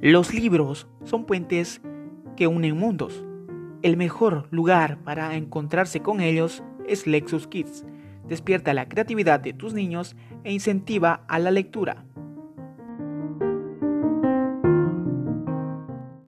Los libros son puentes que unen mundos. El mejor lugar para encontrarse con ellos es Lexus Kids. Despierta la creatividad de tus niños e incentiva a la lectura.